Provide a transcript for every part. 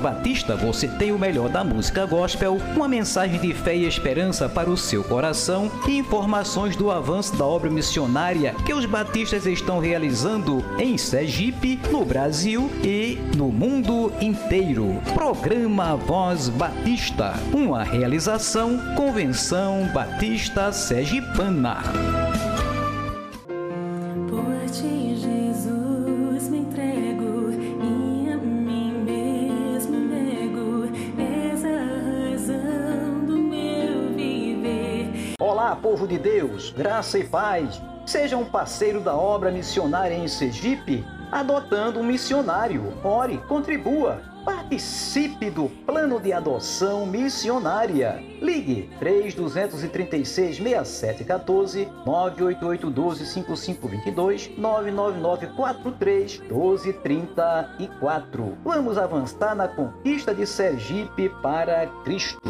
Batista você tem o melhor da música gospel, uma mensagem de fé e esperança para o seu coração e informações do avanço da obra missionária que os batistas estão realizando em Sergipe, no Brasil e no mundo inteiro. Programa Voz Batista, uma realização Convenção Batista Sergipana. Povo de Deus, graça e paz. Seja um parceiro da obra missionária em Sergipe, adotando um missionário. Ore, contribua, participe do plano de adoção missionária. Ligue 3236 6714 988 12 5522 999 43 1234. Vamos avançar na conquista de Sergipe para Cristo.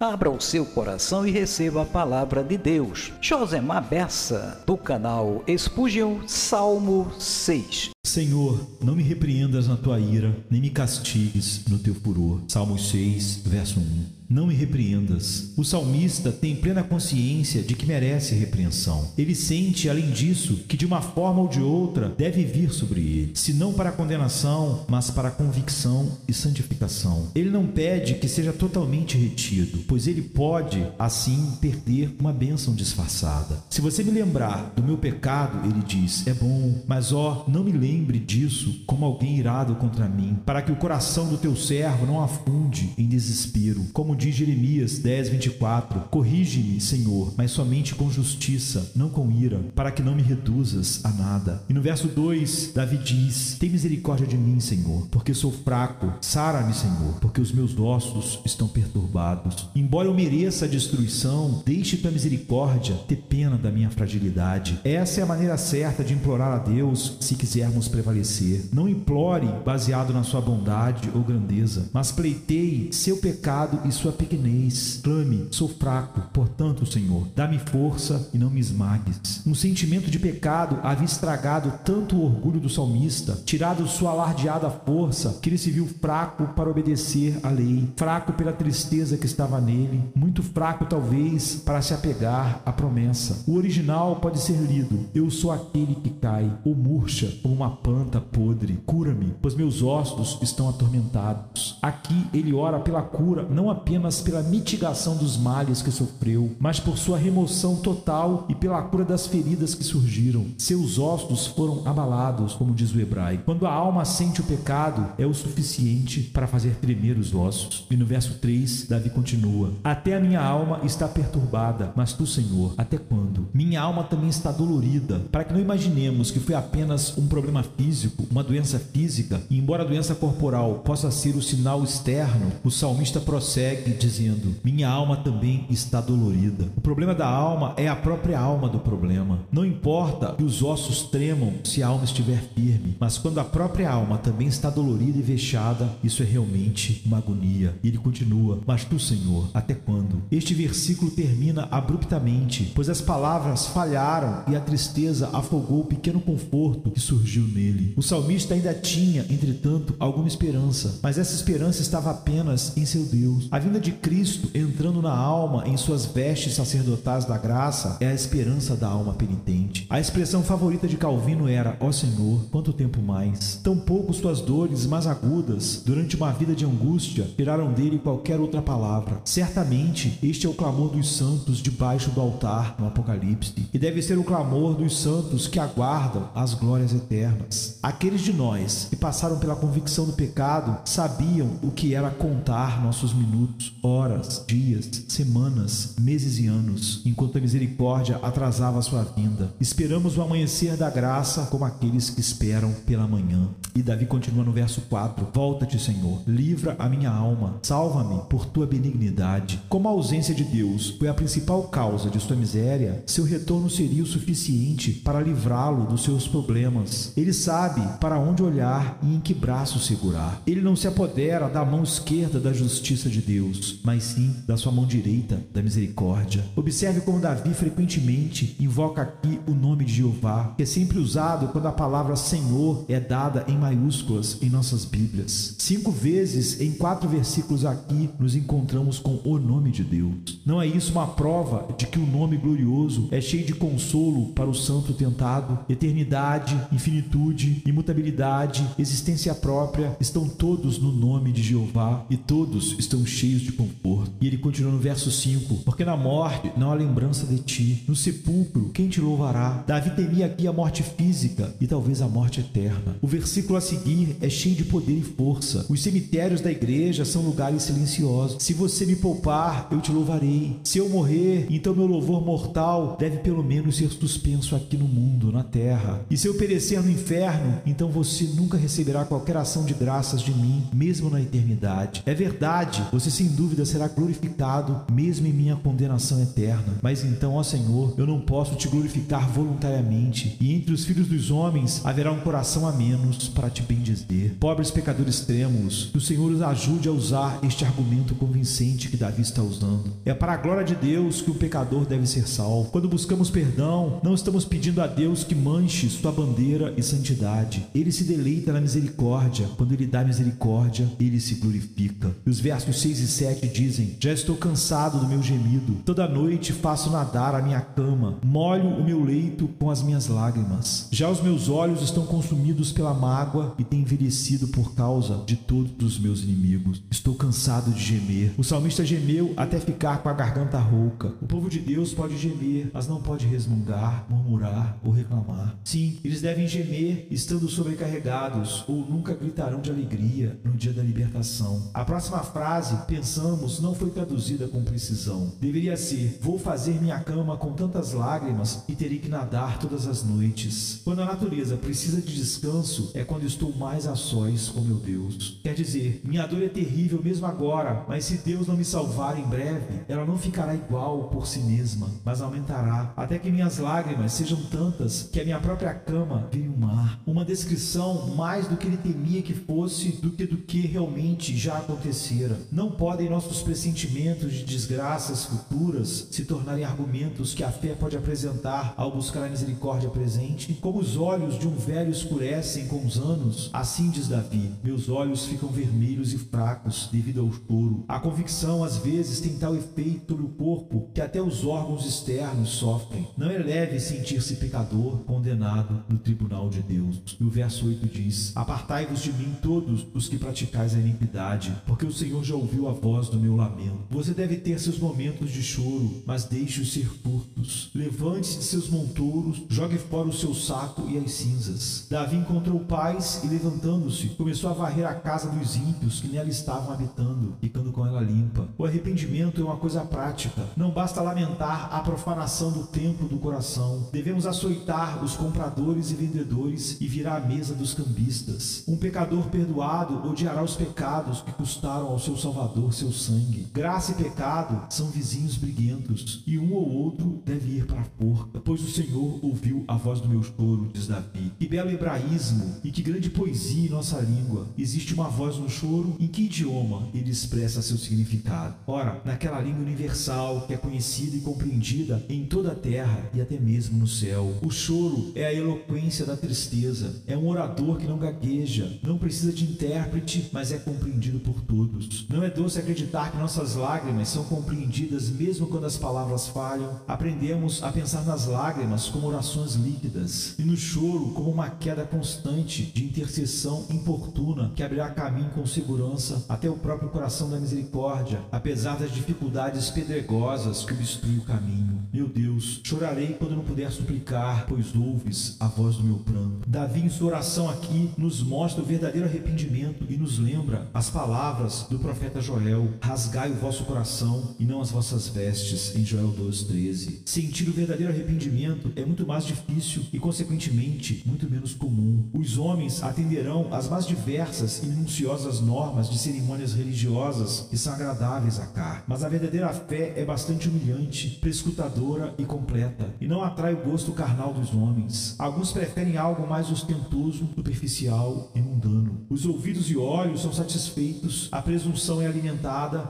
Abra o seu coração e receba a palavra de Deus. Josemar Bessa, do canal Expulsion, Salmo 6. Senhor, não me repreendas na tua ira, nem me castigues no teu furor. Salmos 6, verso 1 não me repreendas. O salmista tem plena consciência de que merece repreensão. Ele sente, além disso, que de uma forma ou de outra deve vir sobre ele, se não para condenação, mas para convicção e santificação. Ele não pede que seja totalmente retido, pois ele pode, assim, perder uma bênção disfarçada. Se você me lembrar do meu pecado, ele diz, é bom, mas ó, não me lembre disso como alguém irado contra mim, para que o coração do teu servo não afunde em desespero, como diz Jeremias 10, 24: Corrige-me, Senhor, mas somente com justiça, não com ira, para que não me reduzas a nada. E no verso 2, Davi diz: Tem misericórdia de mim, Senhor, porque sou fraco. Sara-me, Senhor, porque os meus ossos estão perturbados. Embora eu mereça a destruição, deixe tua misericórdia ter pena da minha fragilidade. Essa é a maneira certa de implorar a Deus se quisermos prevalecer. Não implore baseado na sua bondade ou grandeza, mas pleiteie seu pecado e sua sua pequenez. Clame, sou fraco, portanto, Senhor, dá-me força e não me esmagues. Um sentimento de pecado havia estragado tanto o orgulho do salmista, tirado sua alardeada força, que ele se viu fraco para obedecer à lei, fraco pela tristeza que estava nele, muito fraco talvez para se apegar à promessa. O original pode ser lido: Eu sou aquele que cai, ou murcha como uma planta podre. Cura-me, pois meus ossos estão atormentados. Aqui ele ora pela cura, não apenas apenas pela mitigação dos males que sofreu, mas por sua remoção total e pela cura das feridas que surgiram. Seus ossos foram abalados, como diz o hebraico. Quando a alma sente o pecado, é o suficiente para fazer tremer os ossos. E no verso 3, Davi continua: Até a minha alma está perturbada, mas tu, Senhor, até quando? Minha alma também está dolorida, para que não imaginemos que foi apenas um problema físico, uma doença física, e embora a doença corporal possa ser o sinal externo, o salmista prossegue dizendo: Minha alma também está dolorida. O problema da alma é a própria alma do problema. Não importa que os ossos tremam se a alma estiver firme, mas quando a própria alma também está dolorida e vexada, isso é realmente uma agonia. E ele continua: Mas tu, Senhor, até quando? Este versículo termina abruptamente, pois as palavras falharam e a tristeza afogou o pequeno conforto que surgiu nele. O salmista ainda tinha, entretanto, alguma esperança, mas essa esperança estava apenas em seu Deus. A vinda de Cristo entrando na alma em suas vestes sacerdotais da graça é a esperança da alma penitente. A expressão favorita de Calvino era: Ó oh Senhor, quanto tempo mais? Tão pouco suas dores mais agudas, durante uma vida de angústia, tiraram dele qualquer outra palavra. Certamente, este é o clamor dos santos debaixo do altar no Apocalipse, e deve ser o clamor dos santos que aguardam as glórias eternas. Aqueles de nós que passaram pela convicção do pecado sabiam o que era contar nossos minutos, horas, dias, semanas, meses e anos, enquanto a misericórdia atrasava a sua vinda. Esperamos o amanhecer da graça como aqueles que esperam pela manhã. E Davi continua no verso 4: Volta-te, Senhor, livra a minha alma, salva-me por tua benignidade. Como a ausência de Deus foi a principal causa de sua miséria, seu retorno seria o suficiente para livrá-lo dos seus problemas. Ele sabe para onde olhar e em que braço segurar. Ele não se apodera da mão esquerda da justiça de Deus, mas sim da sua mão direita da misericórdia. Observe como Davi frequentemente invoca aqui o nome de Jeová, que é sempre usado quando a palavra Senhor é dada em maiúsculas em nossas Bíblias. Cinco vezes em quatro versículos aqui nos encontramos com o nome de Deus. Não é isso uma prova de que o nome glorioso é cheio de consolo para o santo tentado? Eternidade, infinitude, imutabilidade, existência própria estão todos no nome de Jeová e todos estão cheios de conforto. E ele continua no verso 5: Porque na morte não há lembrança de ti, no sepulcro quem te louvará? Davi temia aqui a morte física e talvez a morte eterna. O versículo a seguir é cheio de poder e força. Os cemitérios da igreja são lugares silenciosos. Se você me poupar, eu te louvarei. Se eu morrer, então meu louvor mortal deve pelo menos ser suspenso aqui no mundo, na terra. E se eu perecer no inferno, então você nunca receberá qualquer ação de graças de mim, mesmo na eternidade. É verdade, você sem dúvida será glorificado, mesmo em minha condenação eterna. Mas então, ó Senhor, eu não posso te glorificar voluntariamente, e entre os filhos dos homens haverá um coração a menos para te bendizer. Pobres pecadores trêmulos, que o Senhor os ajude a usar este argumento convincente que Davi está usando. É para a glória de Deus que o pecador deve ser salvo. Quando buscamos perdão, não estamos pedindo a Deus que manche sua bandeira e santidade. Ele se deleita na misericórdia. Quando ele dá misericórdia, ele se glorifica. E os versos 6 e 7 dizem: Já estou cansado do meu gemido. Toda noite faço nadar a minha cama, molho o meu leito com as minhas lágrimas. Já os meus olhos estão consumidos pela mágoa e têm envelhecido por causa de todos os meus inimigos. Estou cansado de gemer. O salmista gemeu até ficar com a garganta rouca. O povo de Deus pode gemer, mas não pode resmungar, murmurar ou reclamar. Sim, eles devem gemer estando sobrecarregados ou nunca gritarão de alegria no dia da libertação. A próxima frase, pensamos, não foi traduzida com precisão. Deveria ser: Vou fazer minha cama com tantas lágrimas e terei que nadar todas as noites. Quando a natureza precisa de descanso, é quando estou mais a sós com meu Deus. Quer dizer, minha dor é terrível mesmo agora, mas se Deus não me salvar em breve, ela não ficará igual por si mesma, mas aumentará, até que minhas lágrimas sejam tantas que a minha própria cama vire um mar. Uma descrição mais do que ele temia que fosse do que do que realmente já acontecera. Não podem nossos pressentimentos de desgraças futuras se tornarem argumentos que a fé pode apresentar ao buscar a misericórdia presente? Como os olhos de um velho escurecem com os anos, assim diz Davi: Meus olhos ficam vermelhos e fracos devido ao choro. A convicção, às vezes, tem tal efeito no corpo que até os órgãos externos sofrem. Não é leve sentir-se pecador condenado no tribunal de Deus. E o verso 8 diz: Apartai-vos de mim todos os que praticais a iniquidade, porque o Senhor já ouviu a voz do meu lamento. Você deve ter seus momentos de choro, mas deixe-os ser curtos. Levante-se de seus montouros, jogue fora o seu saco e as cinzas. Davi encontrou paz e, levantando-se, começou a varrer a casa dos ímpios que nela estavam habitando, ficando com ela limpa. O arrependimento é uma coisa prática. Não basta lamentar a profanação do templo do coração. Devemos açoitar os compradores e vendedores e virar a mesa dos cambistas. Um pecador perdoado odiará os pecados que custaram ao seu Salvador seu sangue. Graça e pecado são vizinhos briguentos, e um ou outro deve ir para a forca, pois o Senhor ouviu a voz do meu choro, diz Davi. Que belo hebraísmo e que grande poesia em nossa língua. Existe uma voz no choro, em que idioma ele expressa seu significado? Ora, naquela língua universal que é conhecida e compreendida em toda a terra e até mesmo no céu. O choro é a eloquência da tristeza, é um orador que não gagueja, não precisa de intérprete, mas é compreendido por todos. Não é doce acreditar que nossas lágrimas são compreendidas mesmo quando as palavras falham. Aprendemos a pensar nas lágrimas como orações líquidas e no choro como uma queda constante de intercessão importuna que abrirá caminho com segurança até o próprio coração da misericórdia, apesar das dificuldades pedregosas que obstruem o caminho. Meu Deus, chorarei quando não puder suplicar, pois ouves a voz do meu pranto. Davi, em sua oração aqui, nos mostra o verdadeiro arrependimento e nos lembra as palavras do profeta Joel: Rasgai o vosso coração e não as vossas vestes, em Joel 2,13. Sentir o verdadeiro arrependimento é muito mais difícil e, consequentemente, muito menos comum. Os homens atenderão às mais diversas e minuciosas normas de cerimônias religiosas que são agradáveis à carne, mas a verdadeira fé é bastante humilhante, prescrutadora e completa, e não atrai o gosto carnal dos homens. Alguns preferem algo mais ostentoso, superficial e mundano. Os ouvidos e olhos são satisfeitos, a presunção é alimentada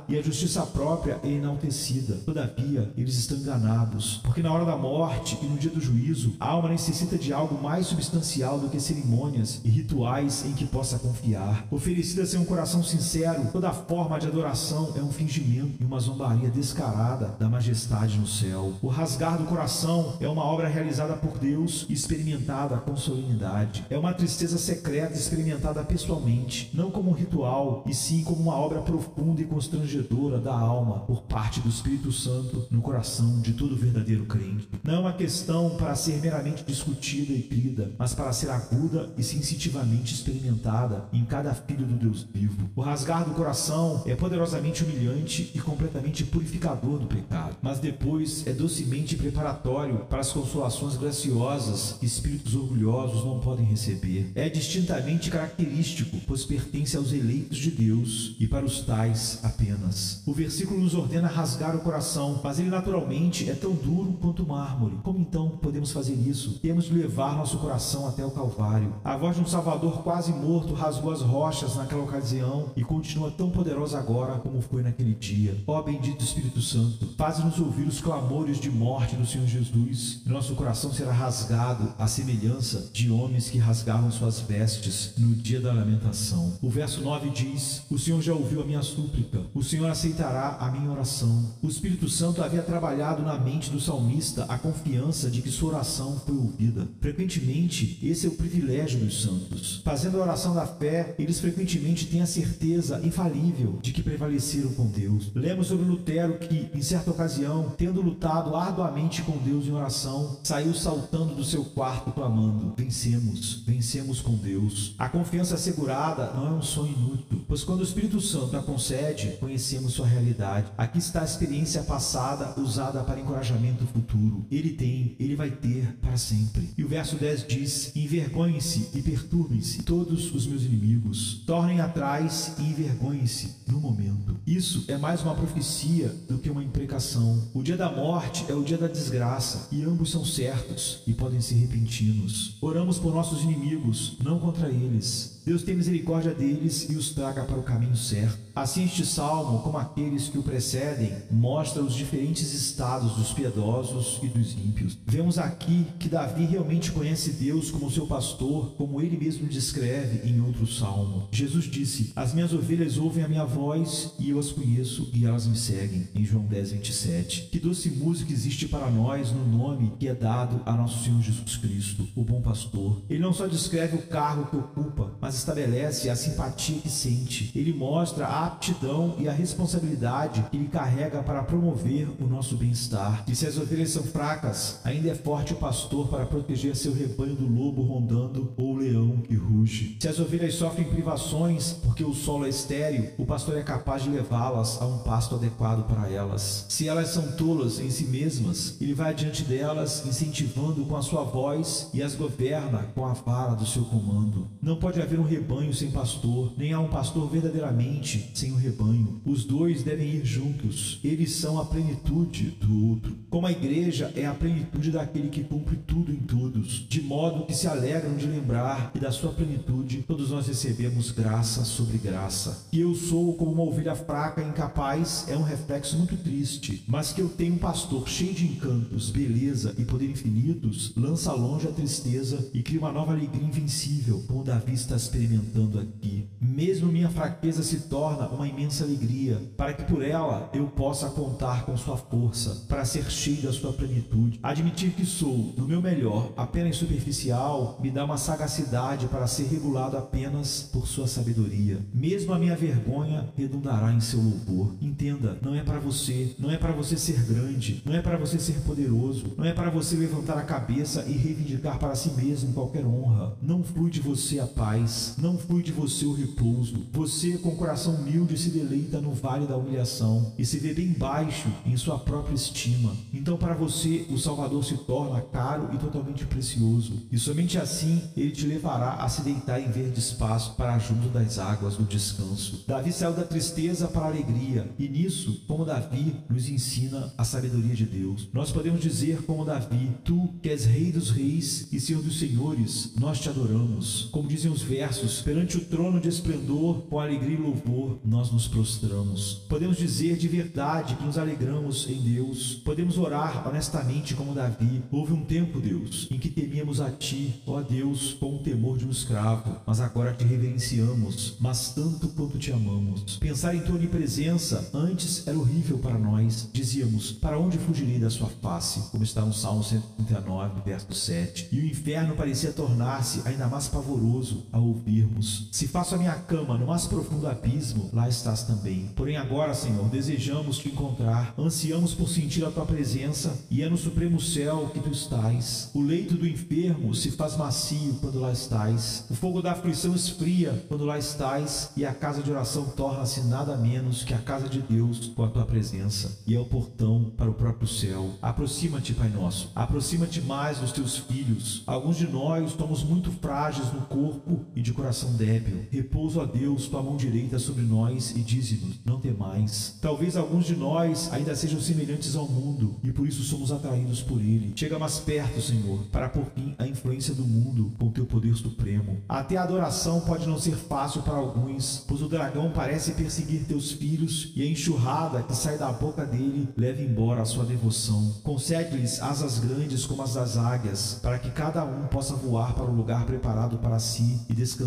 e a justiça própria é enaltecida. Todavia, eles estão enganados, porque na hora da morte e no dia do juízo, a alma necessita de algo mais substancial do que cerimônias e rituais em que possa confiar. Oferecida sem um coração sincero, toda forma de adoração é um fingimento e uma zombaria descarada da majestade no céu. O rasgar do coração é uma obra realizada por Deus e experimentada com solenidade. É uma tristeza secreta experimentada pessoalmente, não como um ritual, e sim como uma obra profunda e constrangedora da alma por parte do Espírito Santo no coração de todo verdadeiro crente. Não é uma questão para ser meramente discutida e crida, mas para ser aguda e sensitivamente experimentada em cada filho do Deus vivo. O rasgar do coração é poderosamente humilhante e completamente purificador do pecado, mas depois é docemente preparatório para as consolações graciosas que espíritos orgulhosos não podem receber. É distintamente característico, pois pertence aos eleitos de Deus e para os tais apenas. O versículo nos ordena rasgar o coração, mas ele naturalmente é tão duro quanto mármore. Como então podemos fazer isso? Temos de levar nosso coração até o Calvário. A voz de um Salvador quase morto rasgou as rochas naquela ocasião e continua tão poderosa agora como foi naquele dia. Ó bendito Espírito Santo, faz-nos ouvir os clamores de morte do Senhor Jesus, nosso coração será rasgado à semelhança de homens que rasgavam suas vestes no dia da lamentação. O verso 9 diz: O Senhor já ouviu a minha súplica, o Senhor aceitará a minha oração. O Espírito Santo havia trabalhado na mente do salmista a confiança de que sua oração foi ouvida. Frequentemente, esse é o privilégio dos santos. Fazendo a oração da fé, eles frequentemente têm a certeza infalível de que prevaleceram com Deus. Lemos sobre Lutero que, em certa ocasião, tendo lutado arduamente com Deus em oração, saiu saltando do seu quarto clamando: Vencemos, vencemos com Deus. A confiança assegurada não é um sonho inútil, pois quando o Espírito Santo a concede, conhecemos sua realidade. Aqui está a experiência passada usada para encorajamento futuro. Ele tem, ele vai ter para sempre. E o verso 10 diz: Envergonhem-se e perturbem-se todos os meus inimigos, tornem atrás e envergonhem-se no momento. Isso é mais uma profecia do que uma imprecação. O dia da morte é o dia da desgraça, e ambos são certos e podem ser repentinos. Oramos por nossos inimigos, não contra eles. Deus tem misericórdia deles e os traga para o caminho certo. Assim, este salmo, como aqueles que o precedem, mostra os diferentes estados dos piedosos e dos ímpios. Vemos aqui que Davi realmente conhece Deus como seu pastor, como ele mesmo descreve em outro salmo. Jesus disse: As minhas ovelhas ouvem a minha voz e eu as conheço e elas me seguem. Em João 10, 27. Que doce música existe para nós no nome que é dado a nosso Senhor Jesus Cristo, o bom pastor. Ele não só descreve o cargo que ocupa, mas estabelece a simpatia que sente. Ele mostra a aptidão e a responsabilidade que ele carrega para promover o nosso bem-estar. E se as ovelhas são fracas, ainda é forte o pastor para proteger seu rebanho do lobo rondando ou leão que ruge. Se as ovelhas sofrem privações porque o solo é estéril, o pastor é capaz de levá-las a um pasto adequado para elas. Se elas são tolas em si mesmas, ele vai adiante delas, incentivando com a sua voz e as governa com a vara do seu comando. Não pode haver um rebanho sem pastor, nem há um pastor verdadeiramente sem um rebanho. Os dois devem ir juntos. Eles são a plenitude do outro. Como a igreja é a plenitude daquele que cumpre tudo em todos, de modo que se alegram de lembrar que da sua plenitude todos nós recebemos graça sobre graça. Que eu sou como uma ovelha fraca e incapaz é um reflexo muito triste, mas que eu tenho um pastor cheio de encantos, beleza e poder infinitos, lança longe a tristeza e cria uma nova alegria invencível, como Davi está experimentando aqui. Mesmo minha fraqueza se torna uma imensa alegria, para que por ela eu possa contar com sua força, para ser cheio da sua plenitude. Admitir que sou, no meu melhor, apenas superficial, me dá uma sagacidade para ser regulado apenas por sua sabedoria. Mesmo a minha vergonha redundará em seu louvor. Entenda, não é para você, não é para você ser grande, não é para você ser poderoso, não é para você levantar a cabeça e reivindicar para si mesmo qualquer honra. Não flui de você a paz, não flui de você o repouso. Você, com coração humilde, se deleita no vale da humilhação e se vê bem baixo em sua própria estima. Então, para você, o Salvador se torna caro e totalmente precioso, e somente assim ele te levará a se deitar em verde espaço para junto das águas do descanso. Davi saiu da tristeza para a alegria, e nisso, como Davi, nos ensina a sabedoria de Deus. Nós podemos dizer, como Davi, tu que és rei dos reis e senhor dos senhores, nós te adoramos. Como dizem os versos, perante o trono de esplendor, com alegria e louvor, nós nos prostramos. Podemos dizer de verdade que nos alegramos em Deus. Podemos orar honestamente como Davi. Houve um tempo, Deus, em que temíamos a Ti, ó Deus, com o temor de um escravo, mas agora te reverenciamos, mas tanto quanto te amamos. Pensar em Tua onipresença antes era horrível para nós. Dizíamos, para onde fugirei da Sua face? Como está no Salmo 139, verso 7. E o inferno parecia tornar-se ainda mais pavoroso ao ouvirmos. Se faço a minha cama no mais profundo abismo, lá estás também. Porém agora, Senhor, desejamos te encontrar, ansiamos por sentir a tua presença, e é no supremo céu que tu estás. O leito do enfermo se faz macio quando lá estás. O fogo da aflição esfria quando lá estás, e a casa de oração torna-se nada menos que a casa de Deus com a tua presença, e é o portão para o próprio céu. Aproxima-te, Pai nosso, aproxima-te mais dos teus filhos. Alguns de nós somos muito frágeis no corpo e de coração débil. Repouso a Deus tua mão direita sobre nós e dize-nos: não temais. Talvez alguns de nós ainda sejam semelhantes ao mundo e por isso somos atraídos por ele. Chega mais perto, Senhor, para por fim a influência do mundo com teu poder supremo. Até a adoração pode não ser fácil para alguns, pois o dragão parece perseguir teus filhos e a enxurrada que sai da boca dele leva embora a sua devoção. Concede-lhes asas grandes como as das águias, para que cada um possa voar para o lugar preparado para si e descansar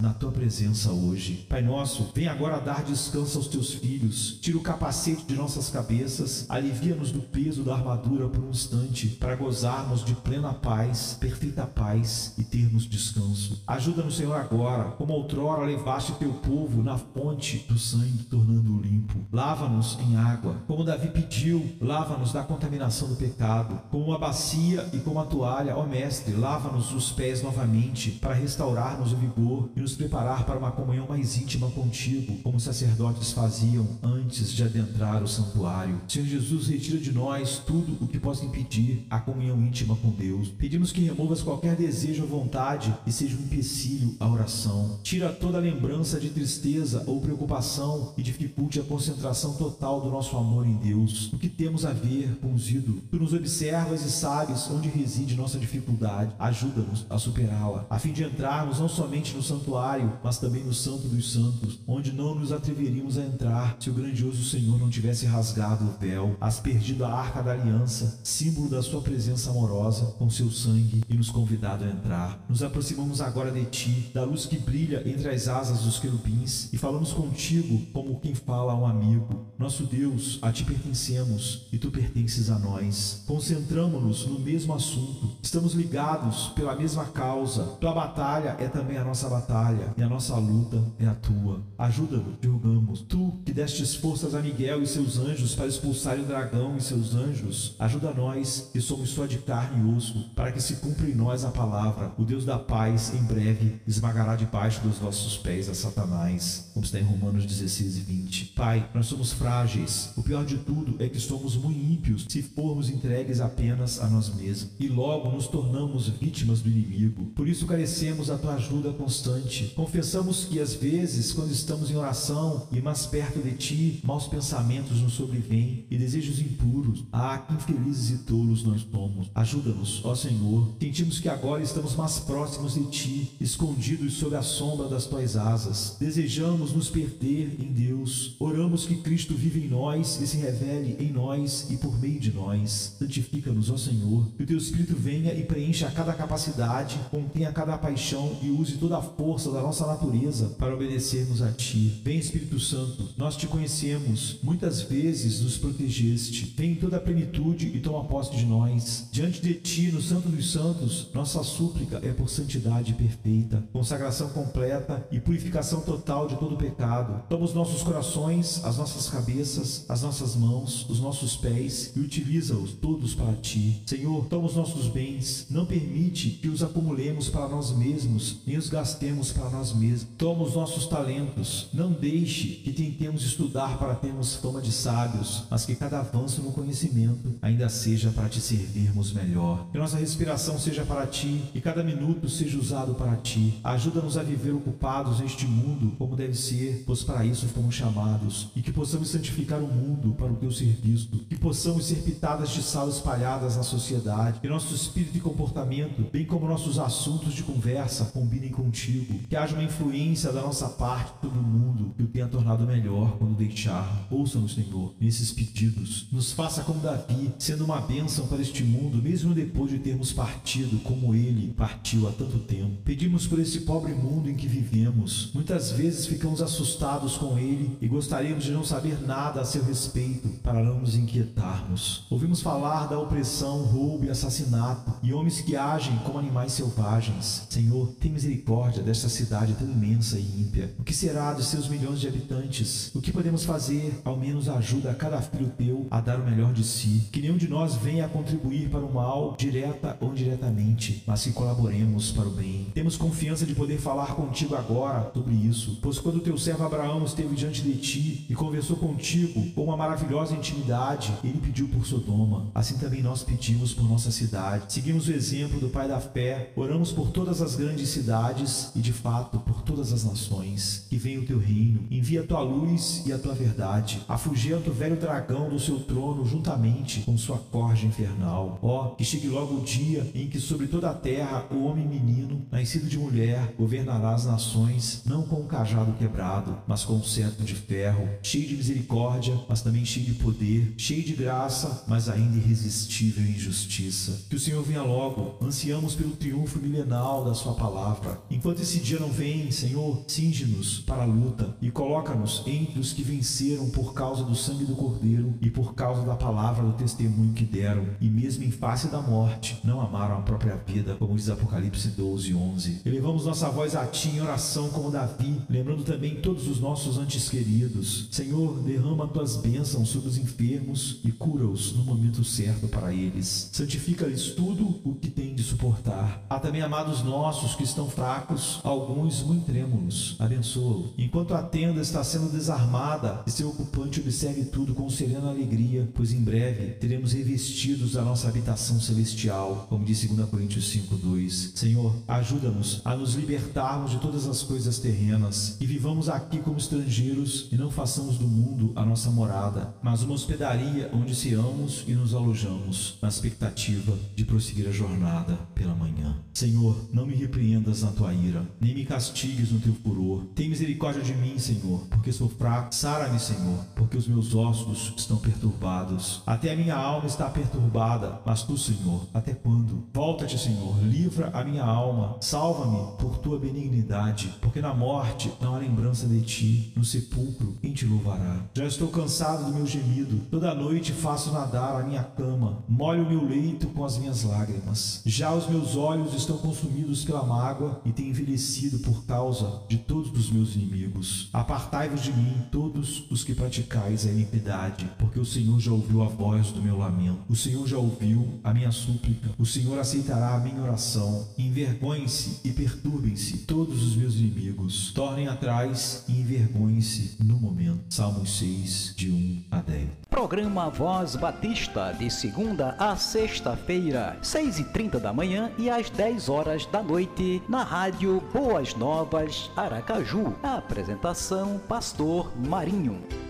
na tua presença hoje. Pai nosso, vem agora dar descanso aos teus filhos. Tira o capacete de nossas cabeças, alivia-nos do peso da armadura por um instante, para gozarmos de plena paz, perfeita paz e termos descanso. Ajuda-nos, Senhor, agora, como outrora levaste teu povo na fonte do sangue, tornando-o limpo. Lava-nos em água, como Davi pediu, lava-nos da contaminação do pecado, como uma bacia e como a toalha, ó Mestre, lava-nos os pés novamente, para restaurar-nos o vigor e nos preparar para uma comunhão mais íntima contigo, como os sacerdotes faziam antes de adentrar o santuário. Senhor Jesus, retira de nós tudo o que possa impedir a comunhão íntima com Deus. Pedimos que removas qualquer desejo ou vontade e seja um empecilho à oração. Tira toda lembrança de tristeza ou preocupação e dificulte a concentração total do nosso amor em Deus. O que temos a ver com os ídolos? Tu nos observas e sabes onde reside nossa dificuldade. Ajuda-nos a superá-la, a fim de entrarmos não somente no santuário, mas também no Santo dos Santos, onde não nos atreveríamos a entrar se o grandioso Senhor não tivesse rasgado o véu, aspergido a arca da aliança, símbolo da sua presença amorosa, com seu sangue e nos convidado a entrar. Nos aproximamos agora de ti, da luz que brilha entre as asas dos querubins, e falamos contigo como quem fala a um amigo. Nosso Deus, a ti pertencemos e tu pertences a nós. Concentramo-nos no mesmo assunto, estamos ligados pela mesma causa. Tua batalha é também a nossa batalha, e a nossa luta é a tua. Ajuda-nos, te rogamos. Tu que destes forças a Miguel e seus anjos para expulsarem o dragão e seus anjos, ajuda nós que somos só de carne e osso, para que se cumpra em nós a palavra. O Deus da paz em breve esmagará debaixo dos vossos pés a Satanás, como está em Romanos 16 e 20. Pai, nós somos frágeis. O pior de tudo é que somos muito ímpios se formos entregues apenas a nós mesmos e logo nos tornamos vítimas do inimigo. Por isso carecemos da tua ajuda constante. Confessamos que às vezes, quando estamos em oração e mais perto de ti, maus pensamentos nos sobrevêm e desejos impuros. Ah, que infelizes e tolos nós somos. Ajuda-nos, ó Senhor. Sentimos que agora estamos mais próximos de ti, escondidos sob a sombra das tuas asas. Desejamos nos perder em Deus. Oramos que Cristo vive em nós e se revele em nós e por meio de nós. Santifica-nos, ó Senhor. Que o teu Espírito venha e preencha cada capacidade, contenha cada paixão e use toda a força da nossa natureza para obedecermos a ti. Vem, Espírito Santo, nós te conhecemos. Muitas vezes nos protegeste. Vem em toda a plenitude e toma posse de nós. Diante de ti, no Santo dos Santos, nossa súplica é por santidade perfeita, consagração completa e purificação total de todo pecado. Toma os nossos corações, as nossas cabeças, as nossas mãos, os nossos pés e utiliza-os todos para ti. Senhor, toma os nossos bens, não permite que os acumulemos para nós mesmos, nem os gastemos para nós mesmos. Toma os nossos talentos, não deixe que tentemos estudar para termos fama de sábios, mas que cada avanço no conhecimento ainda seja para te servirmos melhor. Que nossa respiração seja para ti e cada minuto seja usado para ti. Ajuda-nos a viver ocupados neste mundo como deve ser, pois para isso fomos chamados, e que possamos santificar o mundo para o teu serviço, que possamos ser pitadas de sal espalhadas na sociedade, que nosso espírito e comportamento, bem como nossos assuntos de conversa, combinem contigo, que haja uma influência da nossa parte sobre o mundo que o tenha tornado melhor quando deixar. Ouça-nos, Senhor, nesses pedidos. Nos faça como Davi, sendo uma bênção para este mundo, mesmo depois de termos partido como ele partiu há tanto tempo. Pedimos por esse pobre mundo em que vivemos. Muitas vezes ficamos assustados com ele e gostaríamos de não saber nada a seu respeito para não nos inquietarmos. Ouvimos falar da opressão, roubo e assassinato e homens que agem como animais selvagens. Senhor, tem misericórdia desta cidade tão imensa e ímpia. O que será dos seus milhões de habitantes? O que podemos fazer? Ao menos ajuda a cada filho teu a dar o melhor de si. Que nenhum de nós venha a contribuir para o mal, direta ou indiretamente, mas que colaboremos para o bem. Temos confiança de poder falar contigo agora sobre isso, pois quando teu servo Abraão esteve diante de ti e conversou contigo com uma maravilhosa intimidade, ele pediu por Sodoma. Assim também nós pedimos por nossa cidade. Seguimos o exemplo do Pai da fé, oramos por todas as grandes cidades e, de fato, por todas as nações. Que venha o teu reino, envia a tua luz e a tua verdade. Afugenta o velho dragão do seu trono juntamente com sua corja infernal. Ó, oh, que chegue logo o dia em que sobre toda a terra o homem menino, nascido de mulher, governará as nações, não com um cajado quebrado, mas com um cetro de ferro, cheio de misericórdia, mas também cheio de poder, cheio de graça, mas ainda irresistível em justiça. Que o Senhor venha logo, ansiamos pelo triunfo milenal da Sua palavra. Enquanto esse dia não vem, Senhor, cinge-nos para a luta e coloca-nos entre os que venceram por causa do sangue do Cordeiro e por causa da palavra do testemunho que deram, e mesmo em face da morte, não amaram a própria vida, como diz Apocalipse 12, 11. Elevamos nossa voz a Ti em oração como Davi, lembrando também todos os nossos antes queridos. Senhor, derrama Tuas bênçãos sobre os enfermos e cura-os no momento certo para eles. Santifica-lhes tudo o que tem de suportar. Há também amados nossos que estão fracos, alguns muito trêmulos. Abençoa-o. Enquanto a tenda está sendo desarmada e seu ocupante observe tudo com serena alegria, pois em breve teremos revestidos a nossa habitação celestial, como diz 2 Coríntios 5:2. Senhor, ajuda-nos a nos libertarmos de todas as coisas terrenas e vivamos aqui como estrangeiros e não façamos do mundo a nossa morada, mas uma hospedaria onde seamos e nos alojamos, na expectativa de prosseguir a jornada pela manhã. Senhor, não me repreendas na tua ira, nem me castigues no teu furor. Tem misericórdia de mim, Senhor, porque sou fraco. Sara-me, Senhor, porque os meus ossos estão perturbados. Até a minha alma está perturbada, mas tu, Senhor, até quando? Volta-te, Senhor, livra a minha alma, salva-me por tua benignidade, porque na morte não há lembrança de ti, no sepulcro quem te louvará? Já estou cansado do meu gemido, toda noite faço nadar a minha cama, molho o meu leito com as minhas lágrimas. Já os meus olhos estão consumidos pela mágoa e têm envelhecido por causa de todos os meus inimigos. Apartai-vos de mim, todos os que praticais a iniquidade, porque o Senhor já ouviu a voz do meu lamento. O Senhor já ouviu a minha súplica. O Senhor aceitará a minha oração. Envergonhe Abalem-se e perturbem-se todos os meus inimigos. Tornem atrás e envergonhem-se no momento. Salmos 6, de 1 a 10. Programa Voz Batista, de segunda a sexta-feira, 6h30 da manhã e às 10 horas da noite, na rádio Boas Novas, Aracaju. A apresentação, Pastor Marinho.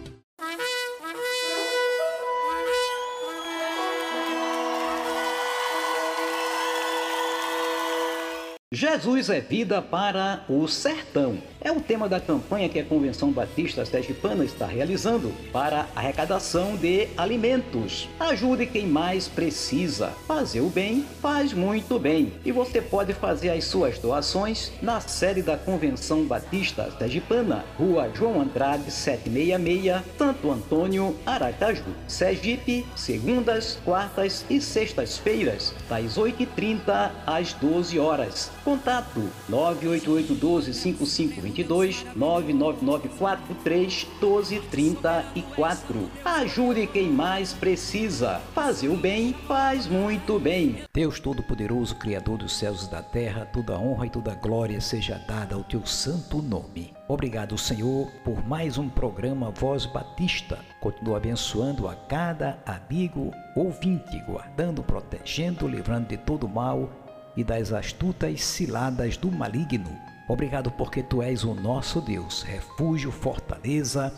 Jesus é vida para o sertão. É o tema da campanha que a Convenção Batista Sergipana está realizando para arrecadação de alimentos. Ajude quem mais precisa. Fazer o bem faz muito bem. E você pode fazer as suas doações na sede da Convenção Batista Sergipana, Rua João Andrade 766, Santo Antônio, Aracaju, Sergipe, segundas, quartas e sextas-feiras, das 8h30 às 12 horas. Contato 988 12 5520 22 99943 1234. Ajude quem mais precisa. Fazer o bem faz muito bem. Deus Todo-Poderoso, Criador dos céus e da terra, toda honra e toda glória seja dada ao teu santo nome. Obrigado, Senhor, por mais um programa Voz Batista. Continua abençoando a cada amigo ouvinte, guardando, protegendo, livrando de todo mal e das astutas ciladas do maligno Obrigado porque tu és o nosso Deus, refúgio, fortaleza,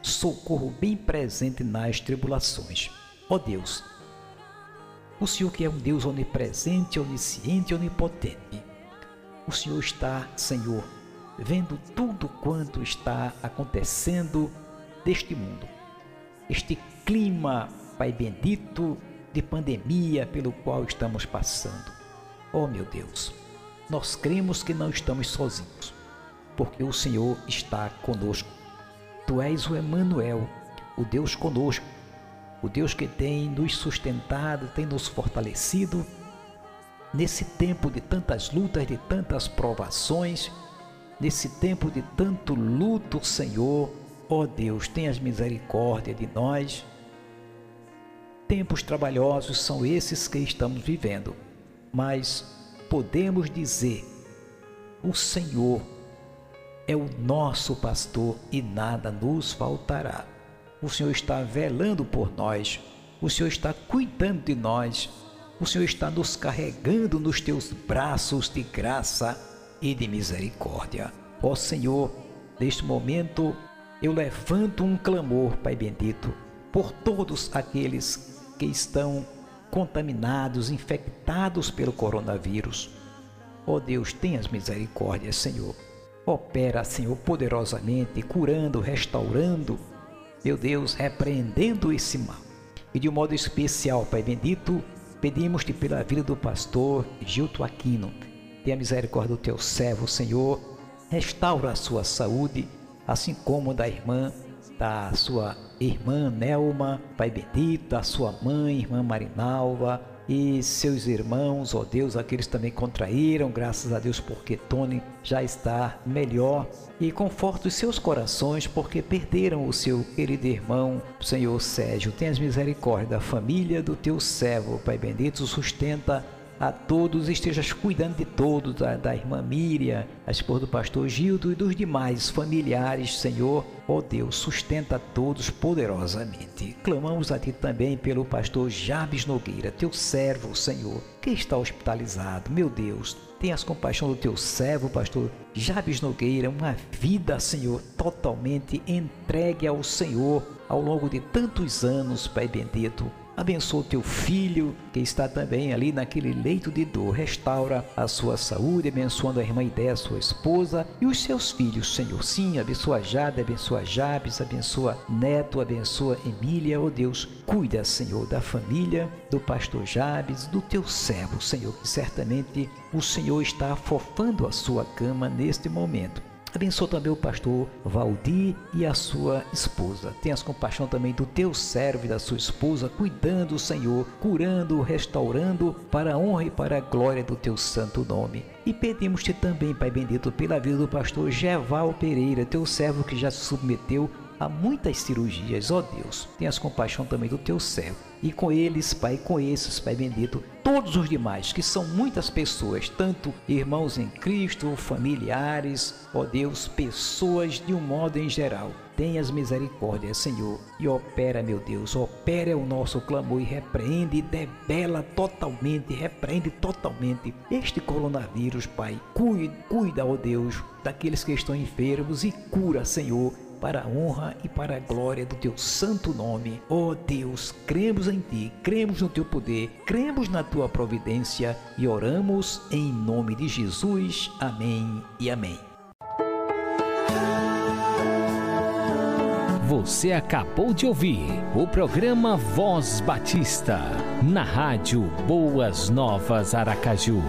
socorro bem presente nas tribulações. Ó oh Deus, o Senhor que é um Deus onipresente, onisciente onipotente. O Senhor está, Senhor, vendo tudo quanto está acontecendo deste mundo. Este clima, Pai bendito, de pandemia pelo qual estamos passando. Oh meu Deus, nós cremos que não estamos sozinhos, porque o Senhor está conosco. Tu és o Emanuel, o Deus conosco, o Deus que tem nos sustentado, tem nos fortalecido nesse tempo de tantas lutas, de tantas provações, nesse tempo de tanto luto, Senhor, ó oh Deus, tenhas misericórdia de nós. Tempos trabalhosos são esses que estamos vivendo, mas podemos dizer: o Senhor é o nosso pastor e nada nos faltará. O Senhor está velando por nós, o Senhor está cuidando de nós, o Senhor está nos carregando nos teus braços de graça e de misericórdia. Ó Senhor, neste momento eu levanto um clamor, Pai bendito, por todos aqueles que estão contaminados, infectados pelo coronavírus. Ó oh Deus, tenhas misericórdia, Senhor. Opera, Senhor, poderosamente, curando, restaurando, meu Deus, repreendendo esse mal. E de um modo especial, Pai bendito, pedimos-te pela vida do pastor Gilto Aquino. Tenha misericórdia do teu servo, Senhor. Restaura a sua saúde, assim como da irmã, da sua irmã Nelma, Pai bendito, da sua mãe, irmã Marinalva, e seus irmãos, ó Deus, aqueles também contraíram, graças a Deus, porque Tony já está melhor. E conforta os seus corações, porque perderam o seu querido irmão, Senhor Sérgio. Tenhas misericórdia da família do teu servo, Pai bendito, sustenta a todos, estejas cuidando de todos, da, da irmã Miriam, a esposa do pastor Gildo e dos demais familiares, Senhor. Ó oh Deus, sustenta a todos poderosamente. Clamamos a Ti também pelo pastor Jabes Nogueira, teu servo, Senhor, que está hospitalizado. Meu Deus, tenhas compaixão do teu servo, pastor Jabes Nogueira, uma vida, Senhor, totalmente entregue ao Senhor ao longo de tantos anos, Pai bendito. Abençoa o teu filho que está também ali naquele leito de dor. Restaura a sua saúde, abençoando a irmã Ideia, sua esposa, e os seus filhos, Senhor. Sim, abençoa Jade, abençoa Jabes, abençoa Neto, abençoa Emília, ó oh Deus. Cuida, Senhor, da família do pastor Jabes, do teu servo, Senhor, que certamente o Senhor está afofando a sua cama neste momento. Abençoa também o pastor Valdir e a sua esposa. Tenhas compaixão também do teu servo e da sua esposa, cuidando, Senhor, curando, restaurando, para a honra e para a glória do teu santo nome. E pedimos-te também, Pai bendito, pela vida do pastor Geval Pereira, teu servo que já se submeteu a muitas cirurgias, ó Deus. Tenhas compaixão também do teu servo. E com eles, Pai, com esses, Pai bendito, todos os demais, que são muitas pessoas, tanto irmãos em Cristo, familiares, ó Deus, pessoas de um modo em geral. Tenhas misericórdia, Senhor, e opera, meu Deus, opera o nosso clamor e repreende, debela totalmente, repreende totalmente este coronavírus, Pai. Cuida, cuida, ó Deus, daqueles que estão enfermos e cura, Senhor para a honra e para a glória do teu santo nome. Ó oh Deus, cremos em ti, cremos no teu poder, cremos na tua providência e oramos em nome de Jesus. Amém e amém. Você acabou de ouvir o programa Voz Batista, na rádio Boas Novas Aracaju.